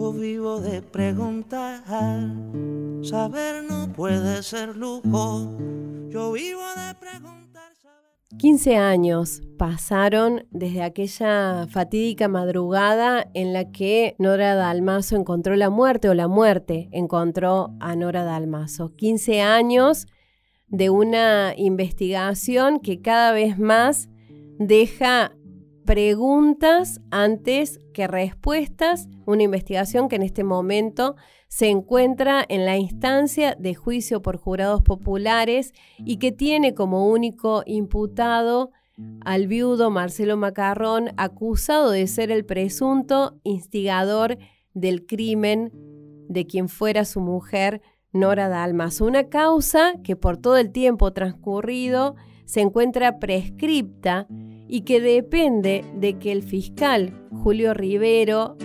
Yo vivo de preguntar, saber no puede ser lujo. Yo vivo de preguntar. 15 años pasaron desde aquella fatídica madrugada en la que Nora Dalmazo encontró la muerte o la muerte encontró a Nora Dalmazo. 15 años de una investigación que cada vez más deja preguntas antes que respuestas, una investigación que en este momento se encuentra en la instancia de juicio por jurados populares y que tiene como único imputado al viudo Marcelo Macarrón, acusado de ser el presunto instigador del crimen de quien fuera su mujer, Nora Dalmas. Una causa que por todo el tiempo transcurrido se encuentra prescripta y que depende de que el fiscal Julio Rivero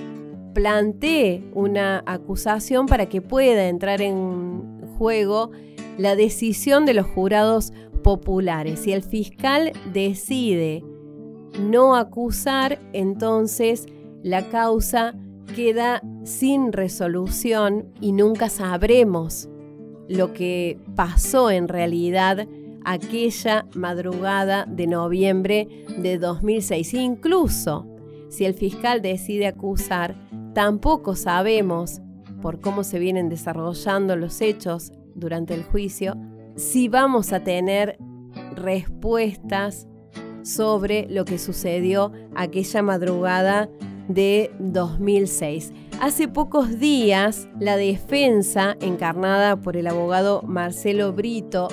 plantee una acusación para que pueda entrar en juego la decisión de los jurados populares. Si el fiscal decide no acusar, entonces la causa queda sin resolución y nunca sabremos lo que pasó en realidad aquella madrugada de noviembre de 2006. Incluso si el fiscal decide acusar, Tampoco sabemos, por cómo se vienen desarrollando los hechos durante el juicio, si vamos a tener respuestas sobre lo que sucedió aquella madrugada de 2006. Hace pocos días, la defensa, encarnada por el abogado Marcelo Brito,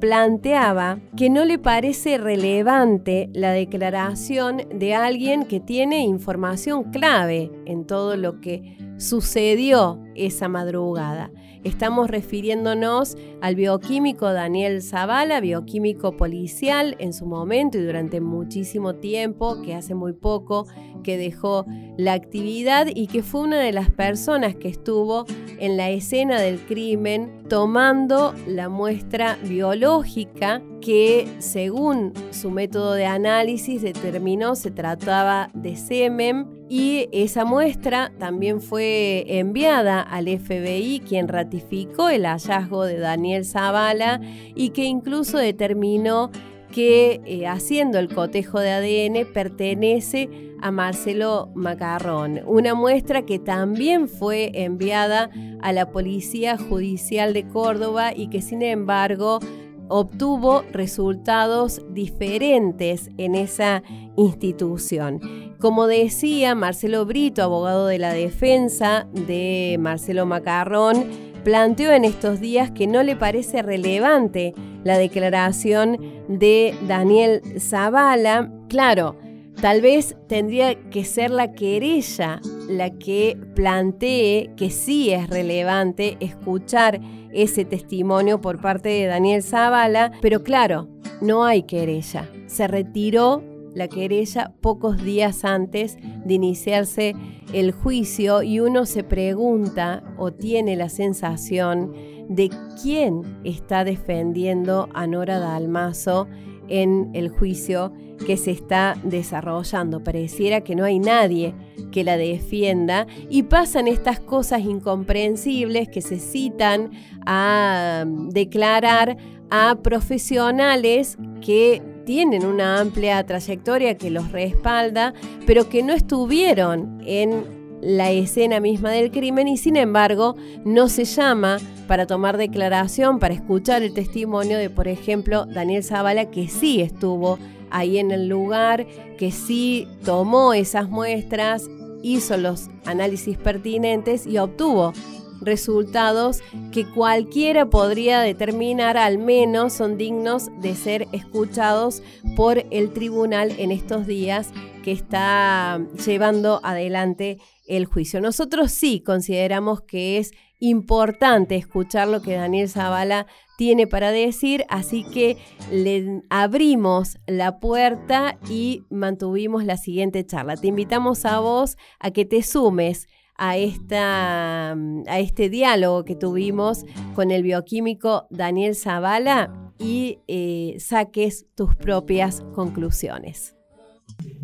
planteaba que no le parece relevante la declaración de alguien que tiene información clave en todo lo que sucedió esa madrugada. Estamos refiriéndonos al bioquímico Daniel Zavala, bioquímico policial en su momento y durante muchísimo tiempo, que hace muy poco que dejó la actividad y que fue una de las personas que estuvo en la escena del crimen tomando la muestra biológica que según su método de análisis determinó se trataba de semen y esa muestra también fue enviada al FBI, quien ratificó el hallazgo de Daniel Zavala y que incluso determinó que eh, haciendo el cotejo de ADN pertenece a Marcelo Macarrón, una muestra que también fue enviada a la Policía Judicial de Córdoba y que sin embargo obtuvo resultados diferentes en esa institución. Como decía Marcelo Brito, abogado de la defensa de Marcelo Macarrón, planteó en estos días que no le parece relevante la declaración de Daniel Zavala. Claro, tal vez tendría que ser la querella la que plantee que sí es relevante escuchar ese testimonio por parte de Daniel Zavala, pero claro, no hay querella. Se retiró la querella pocos días antes de iniciarse el juicio y uno se pregunta o tiene la sensación de quién está defendiendo a Nora Dalmazo en el juicio que se está desarrollando. Pareciera que no hay nadie que la defienda y pasan estas cosas incomprensibles que se citan a um, declarar a profesionales que tienen una amplia trayectoria que los respalda, pero que no estuvieron en la escena misma del crimen y sin embargo no se llama para tomar declaración, para escuchar el testimonio de, por ejemplo, Daniel Zavala, que sí estuvo ahí en el lugar, que sí tomó esas muestras, hizo los análisis pertinentes y obtuvo resultados que cualquiera podría determinar al menos son dignos de ser escuchados por el tribunal en estos días que está llevando adelante el juicio. Nosotros sí consideramos que es importante escuchar lo que Daniel Zavala tiene para decir, así que le abrimos la puerta y mantuvimos la siguiente charla. Te invitamos a vos a que te sumes a, esta, a este diálogo que tuvimos con el bioquímico Daniel Zavala y eh, saques tus propias conclusiones.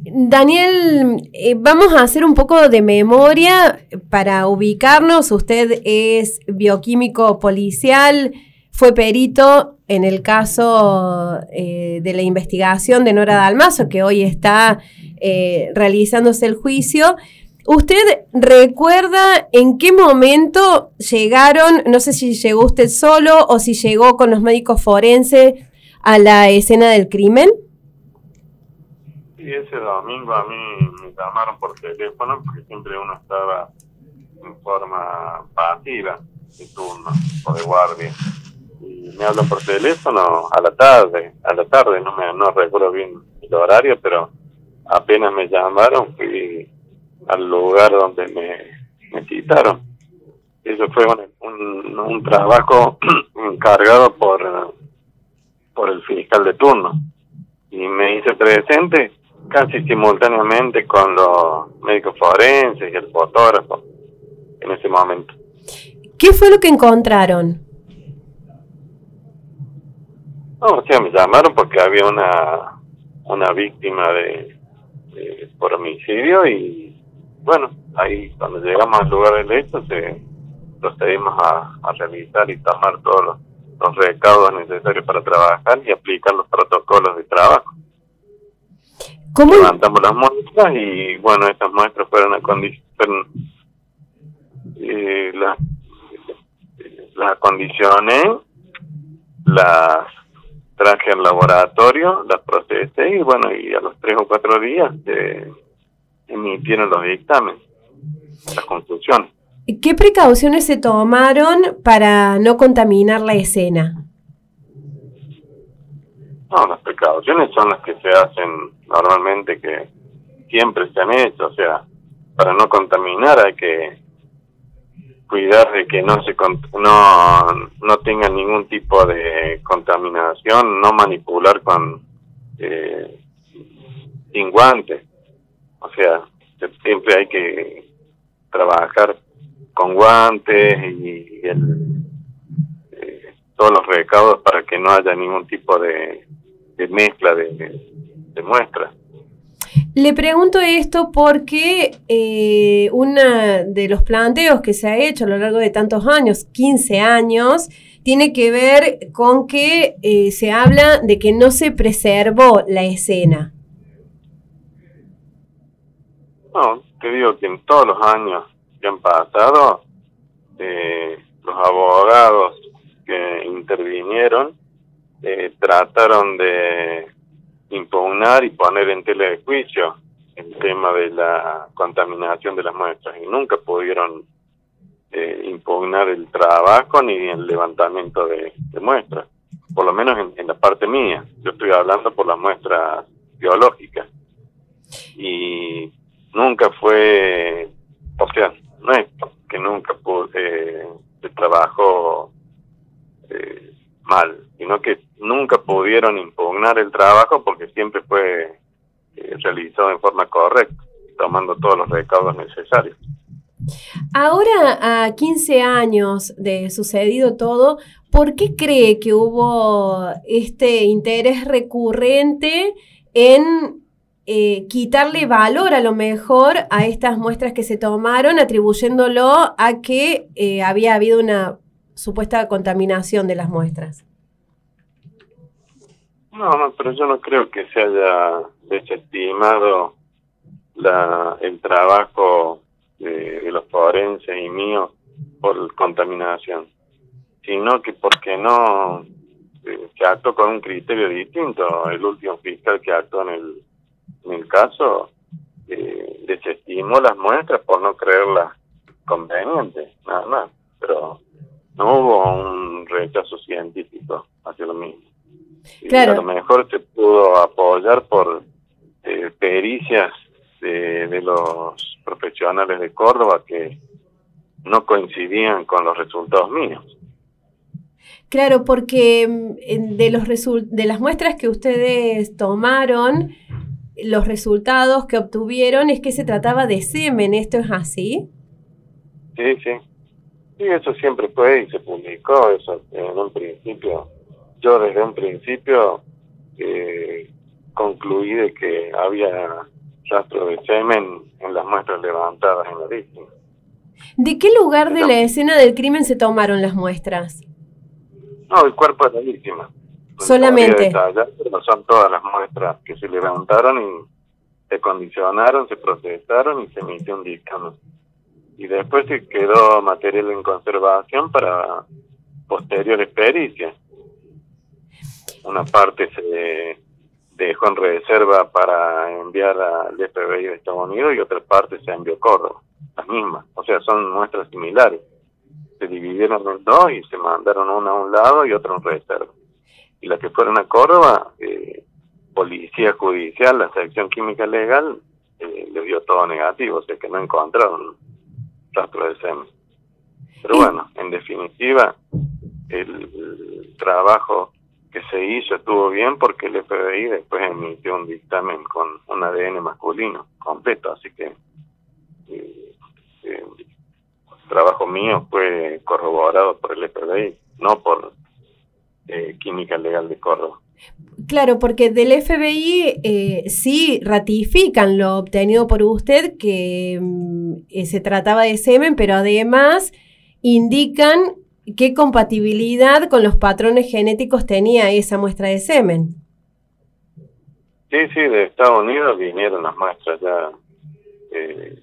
Daniel, eh, vamos a hacer un poco de memoria para ubicarnos. Usted es bioquímico policial, fue perito en el caso eh, de la investigación de Nora Dalmazo, que hoy está eh, realizándose el juicio. ¿Usted recuerda en qué momento llegaron, no sé si llegó usted solo o si llegó con los médicos forenses a la escena del crimen? Y ese domingo a mí me llamaron por teléfono porque siempre uno estaba en forma pasiva de turno o de guardia. Y me hablan por teléfono a la tarde, a la tarde, no me no recuerdo bien el horario, pero apenas me llamaron fui al lugar donde me, me citaron. Eso fue un, un, trabajo encargado por, por el fiscal de turno. Y me hice presente casi simultáneamente con los médicos forenses y el fotógrafo en ese momento. ¿Qué fue lo que encontraron? No, o sea, me llamaron porque había una, una víctima de, por homicidio y bueno, ahí cuando llegamos al lugar del hecho se procedimos a, a revisar y tomar todos los, los recaudos necesarios para trabajar y aplicar los protocolos de trabajo. ¿Cómo? Levantamos las muestras y bueno, estas muestras fueron a condicionar eh, las, las acondicioné, las traje al laboratorio, las procesé y bueno, y a los tres o cuatro días se emitieron los dictámenes, las conclusiones. ¿Qué precauciones se tomaron para no contaminar la escena? No, las precauciones son las que se hacen normalmente, que siempre se han hecho, o sea, para no contaminar hay que cuidar de que no se no no tenga ningún tipo de contaminación, no manipular con eh, sin guantes, o sea, siempre hay que trabajar con guantes y el, eh, todos los recaudos para que no haya ningún tipo de de mezcla de, de, muestras. Le pregunto esto porque eh, uno de los planteos que se ha hecho a lo largo de tantos años, 15 años, tiene que ver con que eh, se habla de que no se preservó la escena. No, te digo que en todos los años que han pasado, eh, los abogados que intervinieron eh, trataron de impugnar y poner en tela de juicio el tema de la contaminación de las muestras y nunca pudieron eh, impugnar el trabajo ni el levantamiento de, muestras, por lo menos en, la parte mía. Yo estoy hablando por las muestras biológicas y nunca fue, o sea, no es que nunca eh, se trabajó eh, mal, sino que nunca el trabajo porque siempre fue eh, realizado en forma correcta, tomando todos los recaudos necesarios. Ahora, a 15 años de sucedido todo, ¿por qué cree que hubo este interés recurrente en eh, quitarle valor a lo mejor a estas muestras que se tomaron, atribuyéndolo a que eh, había habido una supuesta contaminación de las muestras? No, no, pero yo no creo que se haya desestimado la, el trabajo de, los forenses y mío por contaminación, sino que porque no eh, se actuó con un criterio distinto. El último fiscal que actuó en el, caso eh, desestimó las muestras por no creerlas convenientes, nada más, pero no hubo un rechazo científico hacia lo mismo. Claro. a lo mejor se pudo apoyar por eh, pericias de, los profesionales de Córdoba que no coincidían con los resultados míos. Claro, porque mm, de, los de las muestras que ustedes tomaron, los resultados que obtuvieron es que se trataba de semen, ¿esto es así? Sí, sí. Sí, eso siempre fue y se publicó eso en un principio. Yo desde un principio eh, concluí de que había rastro de semen en las muestras levantadas en la víctima. ¿De qué lugar de la escena del crimen se tomaron las muestras? No, el cuerpo de la víctima. Solamente. pero son todas las muestras que se levantaron y se condicionaron, se procesaron y se emitió un dictamen. Y después se quedó material en conservación para posteriores pericias. Una parte se dejó en reserva para enviar al FBI de Estados Unidos y otra parte se envió a Córdoba, las mismas. O sea, son muestras similares. Se dividieron en dos y se mandaron una a un lado y otra en reserva. Y las que fueron a Córdoba, eh, Policía Judicial, la Sección Química Legal, eh, le dio todo negativo, o sea que no encontraron rastro de semen. Pero bueno, en definitiva, el trabajo que se hizo estuvo bien porque el FBI después emitió un dictamen con un ADN masculino completo, así que eh, eh, el trabajo mío fue corroborado por el FBI, no por eh, Química Legal de Córdoba. Claro, porque del FBI sí ratifican lo obtenido por usted, que mm, se trataba de semen, pero además indican ¿Qué compatibilidad con los patrones genéticos tenía esa muestra de semen? Sí, sí, de Estados Unidos vinieron las muestras ya eh,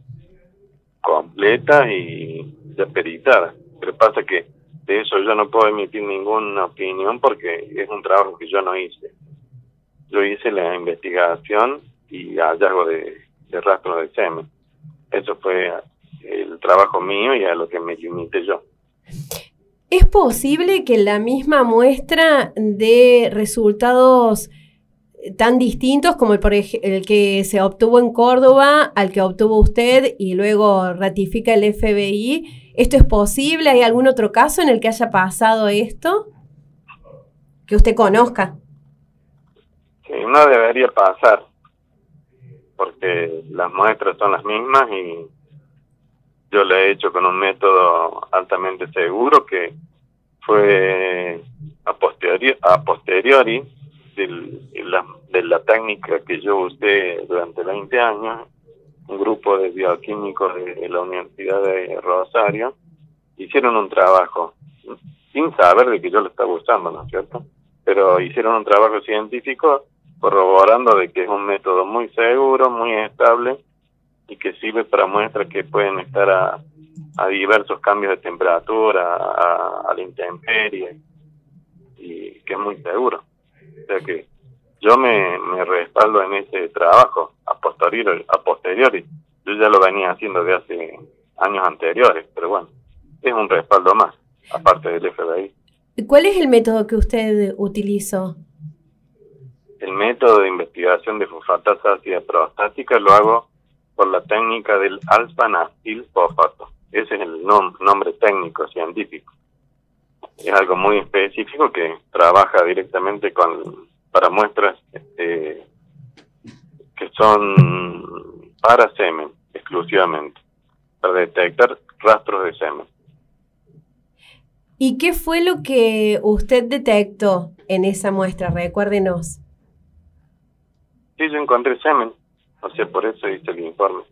completas y ya peritadas. Pero pasa que de eso yo no puedo emitir ninguna opinión porque es un trabajo que yo no hice. Yo hice la investigación y hallazgo de, de rastro de semen. Eso fue el trabajo mío y a lo que me limité yo. ¿Es posible que la misma muestra de resultados tan distintos como el que se obtuvo en Córdoba al que obtuvo usted y luego ratifica el FBI, ¿esto es posible? ¿Hay algún otro caso en el que haya pasado esto? Que usted conozca. Sí, no debería pasar, porque las muestras son las mismas y yo lo he hecho con un método altamente seguro que fue a posteriori, a posteriori de, la, de la técnica que yo usé durante 20 años, un grupo de bioquímicos de, la Universidad de Rosario hicieron un trabajo, sin saber de que yo lo estaba usando, ¿no es cierto? Pero hicieron un trabajo científico corroborando de que es un método muy seguro, muy estable y que sirve para muestras que pueden estar a, a diversos cambios de temperatura, a, la intemperie, y que es muy seguro. O sea que yo me, me respaldo en ese trabajo a posteriori, a posteriori. Yo ya lo venía haciendo de hace años anteriores, pero bueno, es un respaldo más, aparte del FBI. ¿Cuál es el método que usted utilizó? El método de investigación de fosfatasa ácida prostática lo hago por la técnica del alfa-nastil fosfato. Ese es el nombre técnico científico. Es algo muy específico que trabaja directamente con para muestras este, que son para semen exclusivamente, para detectar rastros de semen. ¿Y qué fue lo que usted detectó en esa muestra? Recuérdenos. Sí, yo encontré semen. O sea, por eso hice el informe.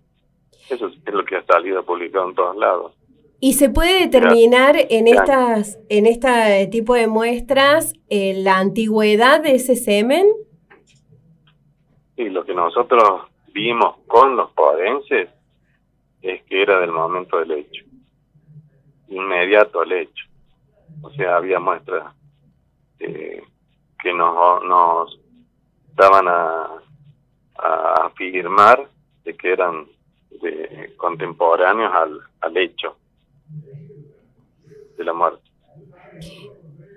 Eso es lo que ha salido publicado en todos lados. ¿Y se puede determinar en estas, en este tipo de muestras eh, la antigüedad de ese semen? Sí, lo que nosotros vimos con los podenses es que era del momento del hecho, inmediato al hecho. O sea, había muestras eh, que nos, nos daban a a afirmar de que eran de, contemporáneos al, al hecho de la muerte.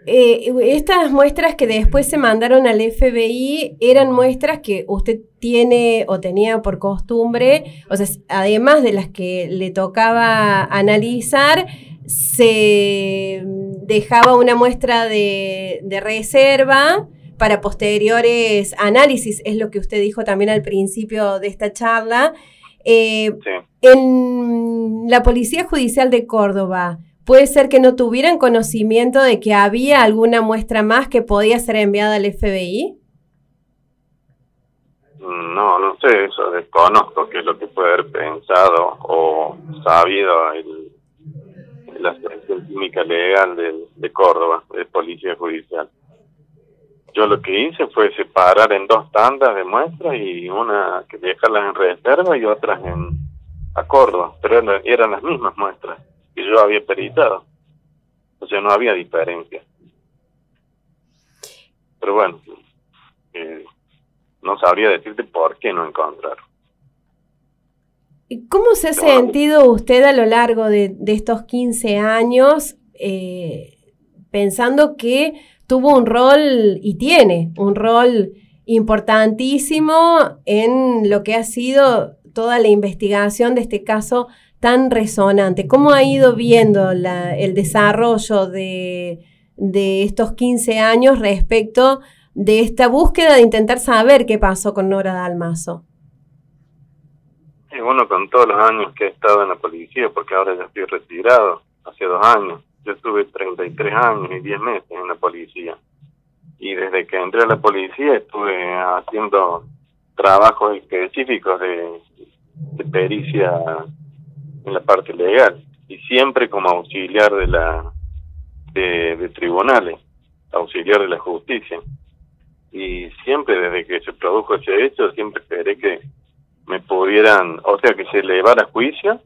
eh, estas muestras que después se mandaron al FBI eran muestras que usted tiene o tenía por costumbre, o sea, además de las que le tocaba analizar, se dejaba una muestra de, reserva para posteriores análisis, es lo que usted dijo también al principio de esta charla. Eh, en la Policía Judicial de Córdoba, ¿Puede ser que no tuvieran conocimiento de que había alguna muestra más que podía ser enviada al FBI? No, no sé, eso desconozco qué es lo que puede haber pensado o sabido el, la Asociación Química Legal de, de Córdoba, de Policía Judicial. Yo lo que hice fue separar en dos tandas de muestras y una que dejarlas en reserva y otras en a Córdoba, pero eran las mismas muestras que yo había peritado. O sea, no había diferencia. Pero bueno, eh, no sabría decirte por qué no encontraron. ¿Cómo se ha sentido usted a lo largo de, estos 15 años eh, pensando que tuvo un rol y tiene un rol importantísimo en lo que ha sido toda la investigación de este caso tan resonante? ¿Cómo ha ido viendo el desarrollo de, estos 15 años respecto de esta búsqueda de intentar saber qué pasó con Nora Dalmazo? Bueno, con todos los años que he estado en la policía, porque ahora ya estoy retirado, hace dos años. Yo estuve 33 años y 10 meses en la policía. Y desde que entré a la policía estuve haciendo trabajos específicos de, pericia en la parte legal y siempre como auxiliar de la de, tribunales, auxiliar de la justicia. Y siempre desde que se produjo ese hecho, siempre esperé que me pudieran, o sea, que se elevara juicio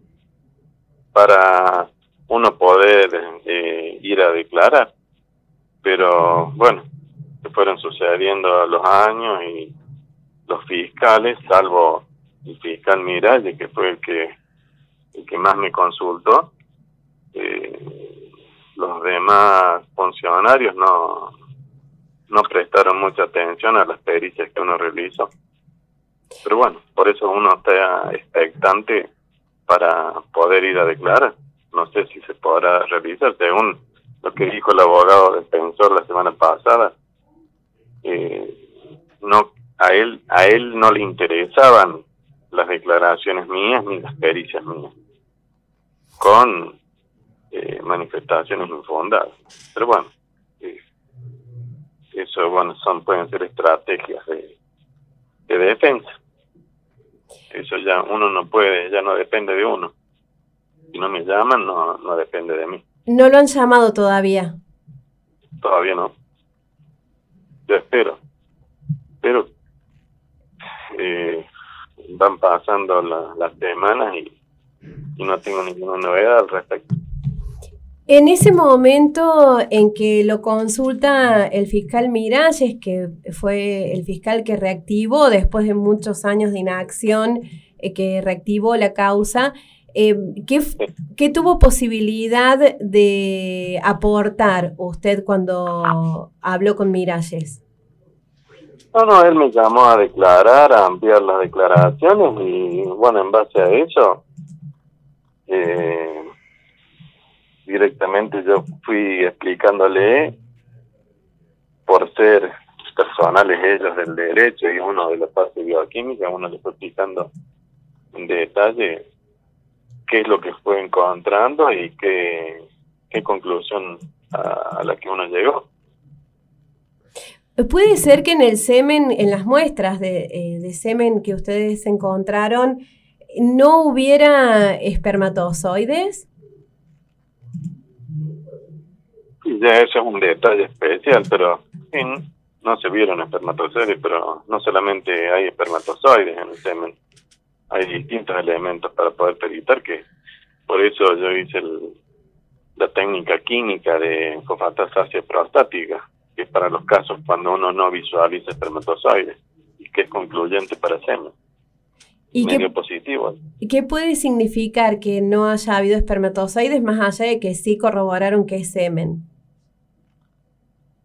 para uno poder eh, ir a declarar. Pero bueno, se fueron sucediendo los años y los fiscales, salvo el fiscal Miralles, que fue el que el que más me consultó. Eh, los demás funcionarios no, no prestaron mucha atención a las pericias que uno realizó. Pero bueno, por eso uno está expectante para poder ir a declarar. No sé si se podrá realizar, según lo que dijo el abogado defensor la semana pasada. Eh, no a él a él no le interesaban las declaraciones mías ni las pericias mías con eh, manifestaciones infundadas. Pero bueno, eh, eso bueno son pueden ser estrategias de, de defensa. Eso ya uno no puede, ya no depende de uno. Si no me llaman, no, no depende de mí. ¿No lo han llamado todavía? Todavía no. Yo espero. Pero eh, van pasando las semanas y y no tengo ninguna novedad al respecto. En ese momento en que lo consulta el fiscal Miralles, que fue el fiscal que reactivó después de muchos años de inacción, eh, que reactivó la causa, eh, ¿qué, tuvo posibilidad de aportar usted cuando habló con Miralles? No, no, él me llamó a declarar, a ampliar las declaraciones y bueno, en base a eso eh, directamente yo fui explicándole por ser personales ellos del derecho y uno de la parte bioquímica, uno le fue explicando en detalle qué es lo que fue encontrando y qué, qué conclusión a, la que uno llegó. Puede ser que en el semen, en las muestras de, eh, de semen que ustedes encontraron, no hubiera espermatozoides? Ya eso es un detalle especial, pero no se vieron espermatozoides, pero no solamente hay espermatozoides en el semen, hay distintos elementos para poder peritar que por eso yo hice la técnica química de cofatasacia prostática, que es para los casos cuando uno no visualiza espermatozoides y que es concluyente para semen. ¿Y qué, positivo. ¿Qué puede significar que no haya habido espermatozoides más allá de que sí corroboraron que es semen?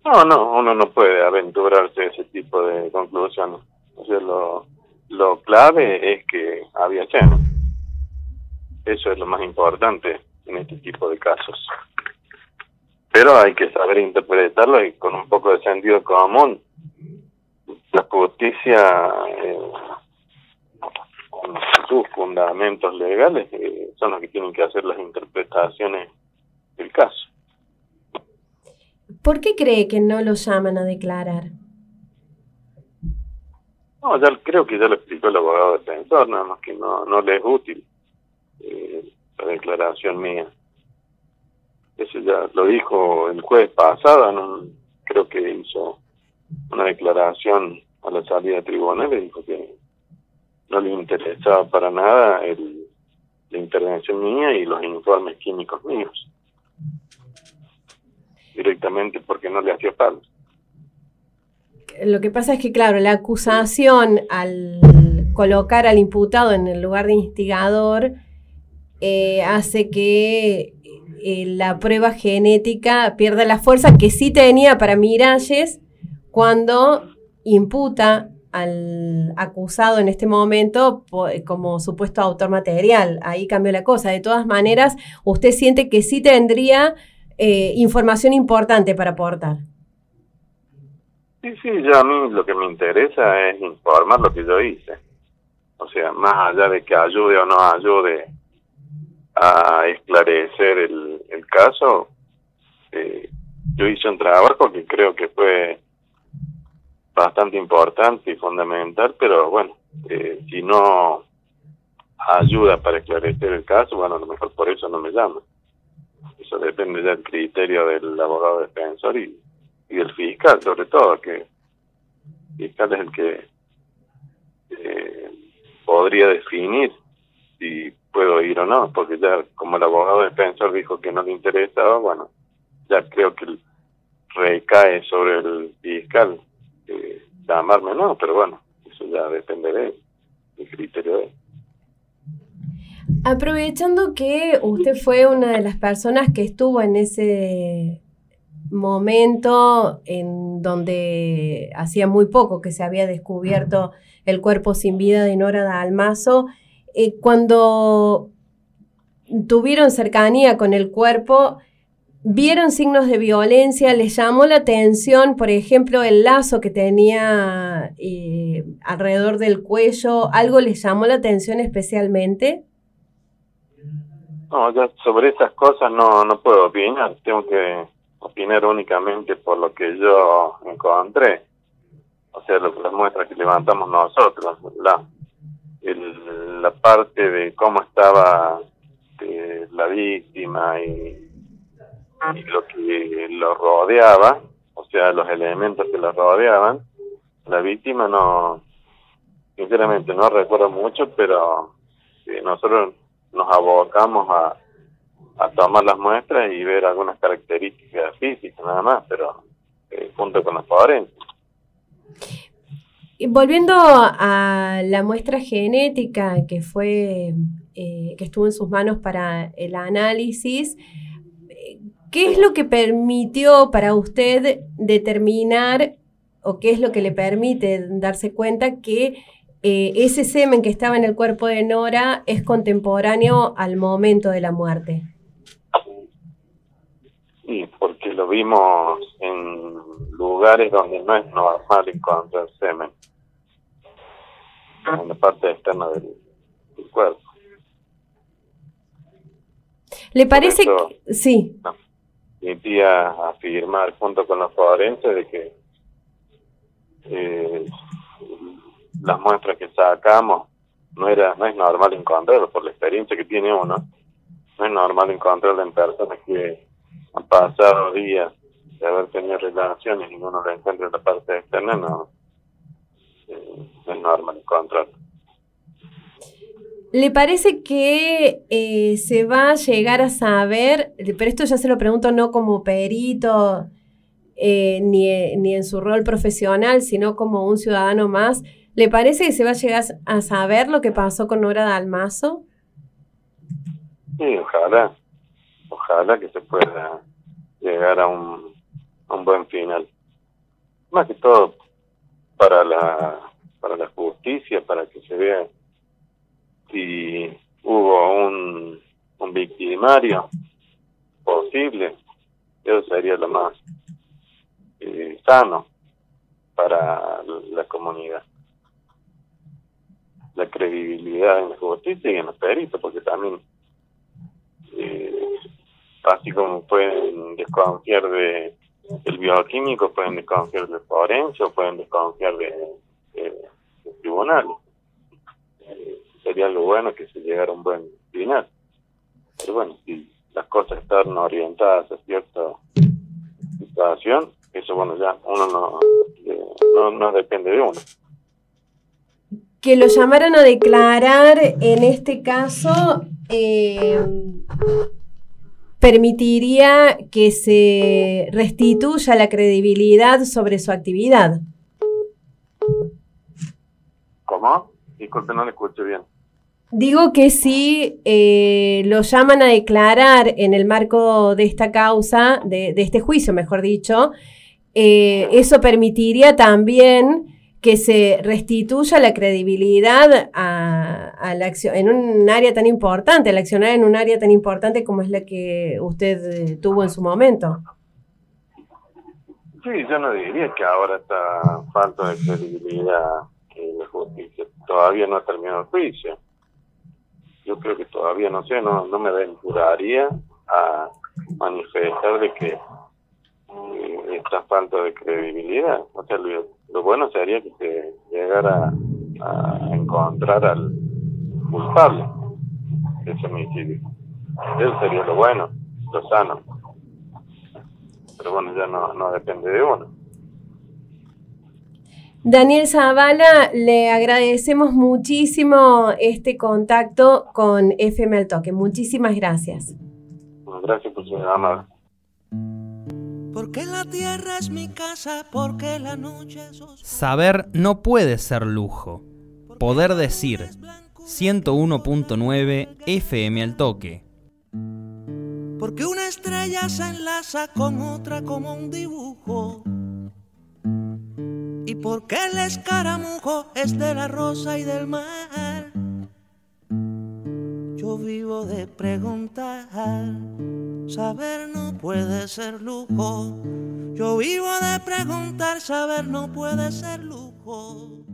No, no, uno no puede aventurarse ese tipo de conclusiones. O sea, lo, lo clave es que había cheno. Eso es lo más importante en este tipo de casos. Pero hay que saber interpretarlo y con un poco de sentido común. La justicia, eh, con sus fundamentos legales, eh, son los que tienen que hacer las interpretaciones del caso. ¿Por qué cree que no lo llaman a declarar? No, ya creo que ya lo explicó el abogado defensor, nada más que no, no le es útil eh, la declaración mía. Eso ya lo dijo el jueves pasado, no, creo que hizo una declaración a la salida de tribunal y dijo que no le interesaba para nada el, la intervención mía y los informes químicos míos directamente porque no le hacía falta. Lo que pasa es que, claro, la acusación al colocar al imputado en el lugar de instigador eh, hace que eh, la prueba genética pierda la fuerza que sí tenía para Miralles cuando imputa al acusado en este momento como supuesto autor material. Ahí cambió la cosa. De todas maneras, usted siente que sí tendría eh, información importante para aportar. Sí, sí, yo a mí lo que me interesa es informar lo que yo hice. O sea, más allá de que ayude o no ayude a esclarecer el, el caso, eh, yo hice un trabajo que creo que fue bastante importante y fundamental, pero bueno, eh, si no ayuda para esclarecer el caso, bueno, a lo mejor por eso no me llaman. Eso depende del criterio del abogado defensor y, y del fiscal, sobre todo, que el fiscal es el que eh, podría definir si puedo ir o no, porque ya como el abogado defensor dijo que no le interesaba, bueno, ya creo que recae sobre el fiscal eh, llamarme no, pero bueno, eso ya depende de él, el criterio de él. Aprovechando que usted fue una de las personas que estuvo en ese momento en donde hacía muy poco que se había descubierto el cuerpo sin vida de Nora Dalmazo, eh, cuando tuvieron cercanía con el cuerpo, vieron signos de violencia, les llamó la atención, por ejemplo, el lazo que tenía eh, alrededor del cuello, ¿algo les llamó la atención especialmente? No, sobre esas cosas no, no puedo opinar, tengo que opinar únicamente por lo que yo encontré, o sea, lo las muestras que levantamos nosotros, la, el, la parte de cómo estaba eh, la víctima y, y lo que lo rodeaba, o sea, los elementos que lo rodeaban, la víctima no, sinceramente no recuerdo mucho, pero eh, nosotros nos abocamos a, a tomar las muestras y ver algunas características físicas nada más, pero eh, junto con los forenses. Volviendo a la muestra genética que fue eh, que estuvo en sus manos para el análisis, ¿qué es lo que permitió para usted determinar o qué es lo que le permite darse cuenta que eh, ese semen que estaba en el cuerpo de Nora es contemporáneo al momento de la muerte. Sí, porque lo vimos en lugares donde no es normal encontrar semen, en la parte externa del, cuerpo. ¿Le parece que sí? No, afirmar junto con los forenses de que eh, las muestras que sacamos, no era no es normal encontrarlo por la experiencia que tiene uno. No es normal encontrarlo en personas que han pasado días de haber tenido relaciones y uno lo encuentra en la parte externa, no, eh, es normal encontrarlo. ¿Le parece que eh, se va a llegar a saber, pero esto ya se lo pregunto no como perito, eh, ni, ni en su rol profesional, sino como un ciudadano más, ¿Le parece que se va a llegar a saber lo que pasó con Nora Dalmazo? Sí, ojalá. Ojalá que se pueda llegar a un, un buen final. Más que todo para la, para la justicia, para que se vea si hubo un, un victimario posible, eso sería lo más eh, sano para la comunidad. La credibilidad en la justicia y en los peritos, porque también, así como pueden desconfiar de el bioquímico, pueden desconfiar del forense o pueden desconfiar de, tribunal. Eh, sería lo bueno que se llegara a un buen final. Pero bueno, si las cosas están orientadas a cierta situación, eso bueno, ya uno no, no, no depende de uno. Que lo llamaran a declarar, en este caso, eh, permitiría que se restituya la credibilidad sobre su actividad. ¿Cómo? Disculpe, no le escucho bien. Digo que si eh, lo llaman a declarar en el marco de esta causa, de, este juicio, mejor dicho, eh, eso permitiría también que se restituya la credibilidad a, la acción en un área tan importante, al accionar en un área tan importante como es la que usted eh, tuvo en su momento. Sí, yo no diría que ahora está falta de credibilidad en la justicia. Todavía no ha terminado el juicio yo creo que todavía no sé, no, no me aventuraría a manifestar de que esta falta de credibilidad. O sea, lo, bueno sería que se llegara a, encontrar al culpable de ese homicidio. Eso sería lo bueno, lo sano. Pero bueno, ya no, no depende de uno. Daniel Zavala, le agradecemos muchísimo este contacto con FM Al Toque. Muchísimas gracias. Gracias por su llamada. Porque la tierra es mi casa, porque la noche es Saber no puede ser lujo. Poder decir 101.9 FM al toque. Porque una estrella se enlaza con otra como un dibujo ¿Y por qué el escaramujo es de la rosa y del mar? Yo vivo de preguntar, saber no puede ser lujo. Yo vivo de preguntar, saber no puede ser lujo.